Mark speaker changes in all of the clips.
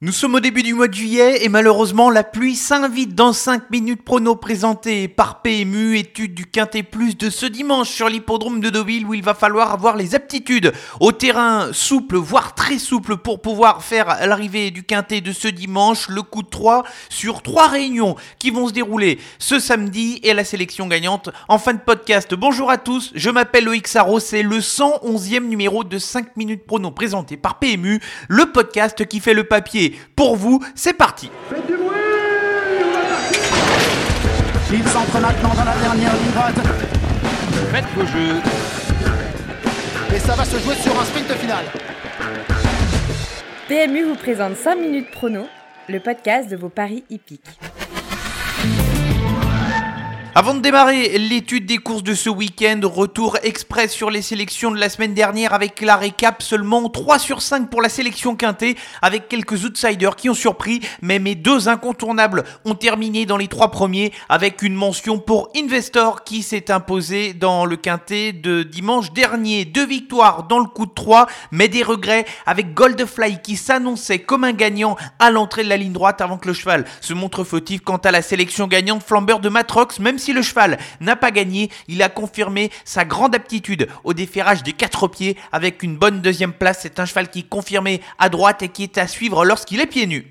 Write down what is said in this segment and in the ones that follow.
Speaker 1: Nous sommes au début du mois de juillet et malheureusement la pluie s'invite dans 5 minutes prono présenté par PMU, étude du Quintet Plus de ce dimanche sur l'hippodrome de Deauville où il va falloir avoir les aptitudes au terrain souple, voire très souple pour pouvoir faire l'arrivée du Quintet de ce dimanche, le coup de 3 sur 3 réunions qui vont se dérouler ce samedi et la sélection gagnante en fin de podcast. Bonjour à tous, je m'appelle Loïc Sarro, c'est le 111e numéro de 5 minutes prono présenté par PMU, le podcast qui fait le papier pour vous. C'est parti.
Speaker 2: Faites du bruit Il s'entre maintenant dans la dernière ligne droite.
Speaker 3: Faites vos jeux.
Speaker 2: Et ça va se jouer sur un sprint final.
Speaker 4: PMU vous présente 5 minutes prono, le podcast de vos paris hippiques.
Speaker 1: Avant de démarrer l'étude des courses de ce week-end, retour express sur les sélections de la semaine dernière avec la récap seulement 3 sur 5 pour la sélection quintée avec quelques outsiders qui ont surpris, mais mes deux incontournables ont terminé dans les trois premiers avec une mention pour Investor qui s'est imposé dans le quintet de dimanche dernier. Deux victoires dans le coup de 3, mais des regrets avec Goldfly qui s'annonçait comme un gagnant à l'entrée de la ligne droite avant que le cheval se montre fautif quant à la sélection gagnante flambeur de Matrox, même si si le cheval n'a pas gagné, il a confirmé sa grande aptitude au déferrage des quatre pieds avec une bonne deuxième place. C'est un cheval qui est confirmé à droite et qui est à suivre lorsqu'il est pieds nus.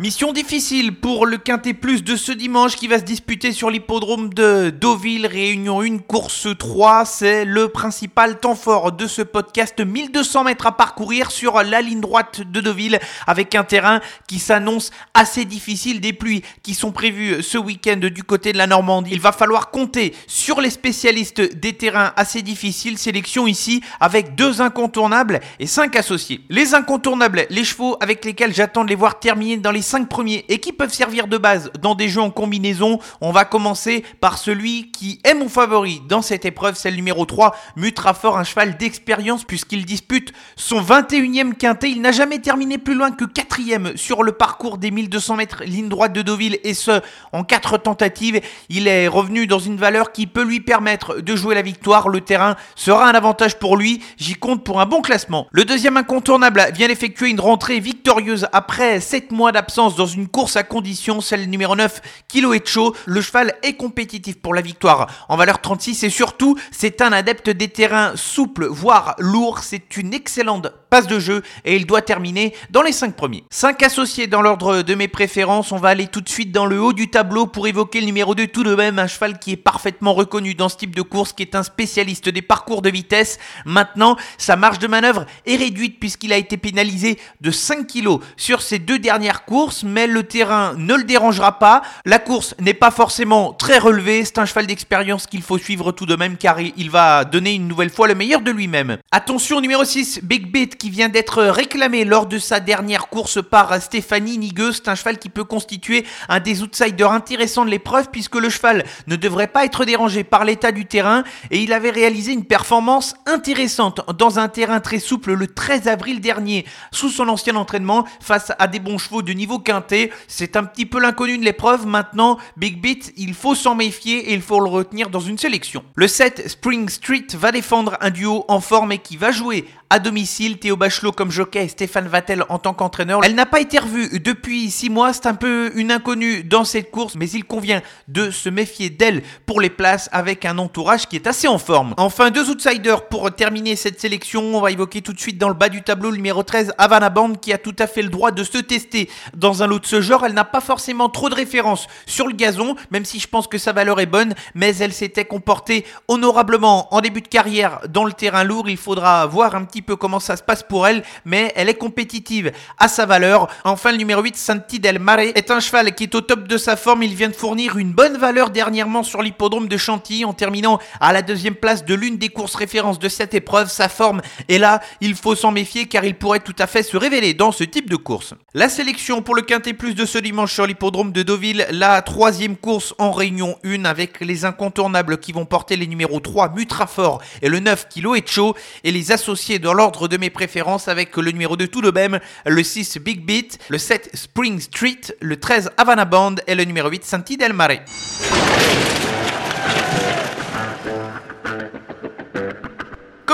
Speaker 1: Mission difficile pour le Quintet Plus de ce dimanche qui va se disputer sur l'hippodrome de Deauville, Réunion 1, course 3. C'est le principal temps fort de ce podcast. 1200 mètres à parcourir sur la ligne droite de Deauville avec un terrain qui s'annonce assez difficile. Des pluies qui sont prévues ce week-end du côté de la Normandie. Il va falloir compter sur les spécialistes des terrains assez difficiles. Sélection ici avec deux incontournables et cinq associés. Les incontournables, les chevaux avec lesquels j'attends de les voir terminer dans les 5 premiers et qui peuvent servir de base dans des jeux en combinaison. On va commencer par celui qui est mon favori dans cette épreuve, c'est le numéro 3, Mutrafort, un cheval d'expérience puisqu'il dispute son 21e quintet. Il n'a jamais terminé plus loin que 4 sur le parcours des 1200 mètres ligne droite de Deauville et ce en 4 tentatives. Il est revenu dans une valeur qui peut lui permettre de jouer la victoire. Le terrain sera un avantage pour lui. J'y compte pour un bon classement. Le deuxième incontournable vient d'effectuer une rentrée victorieuse après 7 mois d'absence dans une course à condition, celle numéro 9, Kilo Echo. Le cheval est compétitif pour la victoire en valeur 36 et surtout, c'est un adepte des terrains souples, voire lourds. C'est une excellente passe de jeu et il doit terminer dans les 5 premiers. 5 associés dans l'ordre de mes préférences. On va aller tout de suite dans le haut du tableau pour évoquer le numéro 2 tout de même, un cheval qui est parfaitement reconnu dans ce type de course, qui est un spécialiste des parcours de vitesse. Maintenant, sa marge de manœuvre est réduite puisqu'il a été pénalisé de 5 kg sur ses deux dernières courses mais le terrain ne le dérangera pas. La course n'est pas forcément très relevée, c'est un cheval d'expérience qu'il faut suivre tout de même car il va donner une nouvelle fois le meilleur de lui-même. Attention numéro 6, Big Beat qui vient d'être réclamé lors de sa dernière course par Stéphanie Nigueux, c'est un cheval qui peut constituer un des outsiders intéressants de l'épreuve puisque le cheval ne devrait pas être dérangé par l'état du terrain et il avait réalisé une performance intéressante dans un terrain très souple le 13 avril dernier sous son ancien entraînement face à des bons chevaux de niveau quintet. C'est un petit peu l'inconnu de l'épreuve. Maintenant, Big Beat, il faut s'en méfier et il faut le retenir dans une sélection. Le 7, Spring Street, va défendre un duo en forme et qui va jouer à domicile. Théo Bachelot comme jockey et Stéphane Vattel en tant qu'entraîneur. Elle n'a pas été revue depuis 6 mois. C'est un peu une inconnue dans cette course, mais il convient de se méfier d'elle pour les places avec un entourage qui est assez en forme. Enfin, deux outsiders pour terminer cette sélection. On va évoquer tout de suite dans le bas du tableau le numéro 13, Havana Band, qui a tout à fait le droit de se tester dans un lot de ce genre. Elle n'a pas forcément trop de références sur le gazon, même si je pense que sa valeur est bonne, mais elle s'était comportée honorablement en début de carrière dans le terrain lourd. Il faudra voir un petit peu comment ça se passe pour elle, mais elle est compétitive à sa valeur. Enfin, le numéro 8, Santi Del Mare, est un cheval qui est au top de sa forme. Il vient de fournir une bonne valeur dernièrement sur l'hippodrome de Chantilly en terminant à la deuxième place de l'une des courses références de cette épreuve. Sa forme est là, il faut s'en méfier car il pourrait tout à fait se révéler dans ce type de course. La sélection pour le Quintet Plus de ce dimanche sur l'hippodrome de Deauville, la troisième course en réunion 1 avec les incontournables qui vont porter les numéros 3 Mutrafort et le 9 Kilo Echo et les associés dans l'ordre de mes préférences avec le numéro 2 tout de même, le 6 Big Beat, le 7 Spring Street, le 13 Havana Band et le numéro 8 Santi Del Mare.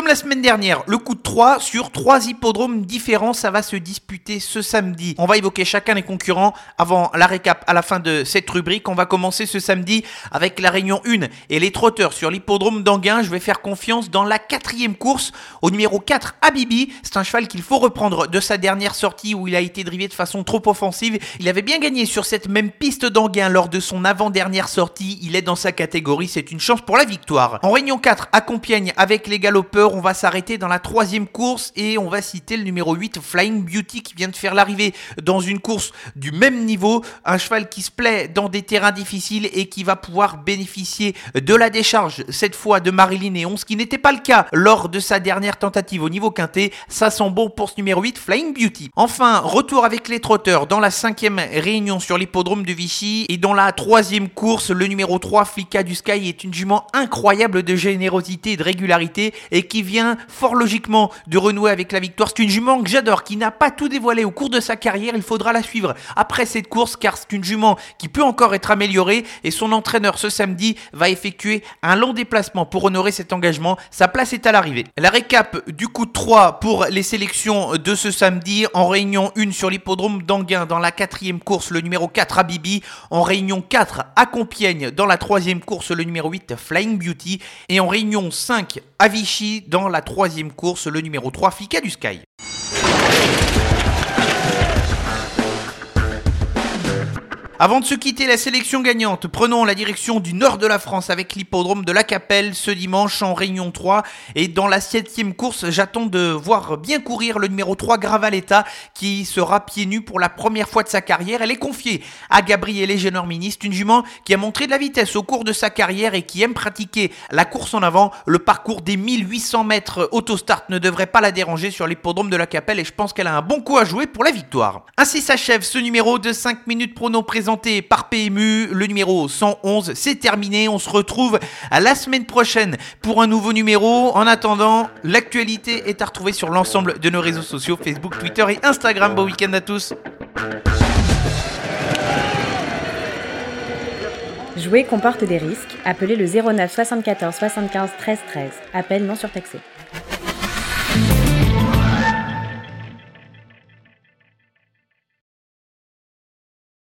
Speaker 1: La semaine dernière, le coup de 3 sur trois hippodromes différents, ça va se disputer ce samedi. On va évoquer chacun des concurrents avant la récap à la fin de cette rubrique. On va commencer ce samedi avec la réunion 1 et les trotteurs sur l'hippodrome d'Anguin. Je vais faire confiance dans la quatrième course au numéro 4 Abibi. C'est un cheval qu'il faut reprendre de sa dernière sortie où il a été drivé de façon trop offensive. Il avait bien gagné sur cette même piste d'Anguin lors de son avant-dernière sortie. Il est dans sa catégorie, c'est une chance pour la victoire. En réunion 4 à Compiègne avec les galopeurs on va s'arrêter dans la troisième course et on va citer le numéro 8, Flying Beauty, qui vient de faire l'arrivée dans une course du même niveau. Un cheval qui se plaît dans des terrains difficiles et qui va pouvoir bénéficier de la décharge, cette fois de Marilyn et 11, qui n'était pas le cas lors de sa dernière tentative au niveau quintet. Ça sent bon pour ce numéro 8, Flying Beauty. Enfin, retour avec les trotteurs dans la cinquième réunion sur l'hippodrome de Vichy et dans la troisième course, le numéro 3, Flicka du Sky, est une jument incroyable de générosité et de régularité et qui vient fort logiquement de renouer avec la victoire. C'est une jument que j'adore, qui n'a pas tout dévoilé au cours de sa carrière. Il faudra la suivre après cette course car c'est une jument qui peut encore être améliorée et son entraîneur ce samedi va effectuer un long déplacement pour honorer cet engagement. Sa place est à l'arrivée. La récap du coup de 3 pour les sélections de ce samedi en réunion 1 sur l'hippodrome d'Anguin dans la quatrième course le numéro 4 à Bibi, en réunion 4 à Compiègne dans la troisième course le numéro 8 Flying Beauty et en réunion 5 à Vichy dans la troisième course, le numéro 3, Fika du Sky. Avant de se quitter la sélection gagnante, prenons la direction du nord de la France avec l'hippodrome de la Capelle ce dimanche en Réunion 3. Et dans la septième course, j'attends de voir bien courir le numéro 3 Gravaletta qui sera pieds nus pour la première fois de sa carrière. Elle est confiée à Gabriele Génorminis, une jument qui a montré de la vitesse au cours de sa carrière et qui aime pratiquer la course en avant. Le parcours des 1800 mètres autostart ne devrait pas la déranger sur l'hippodrome de la Capelle et je pense qu'elle a un bon coup à jouer pour la victoire. Ainsi s'achève ce numéro de 5 minutes prono présent par PMU, le numéro 111. C'est terminé. On se retrouve à la semaine prochaine pour un nouveau numéro. En attendant, l'actualité est à retrouver sur l'ensemble de nos réseaux sociaux Facebook, Twitter et Instagram. Bon week-end à tous.
Speaker 4: Jouer comporte des risques. Appelez le 09 74 75 13 13. Appel non surtaxé.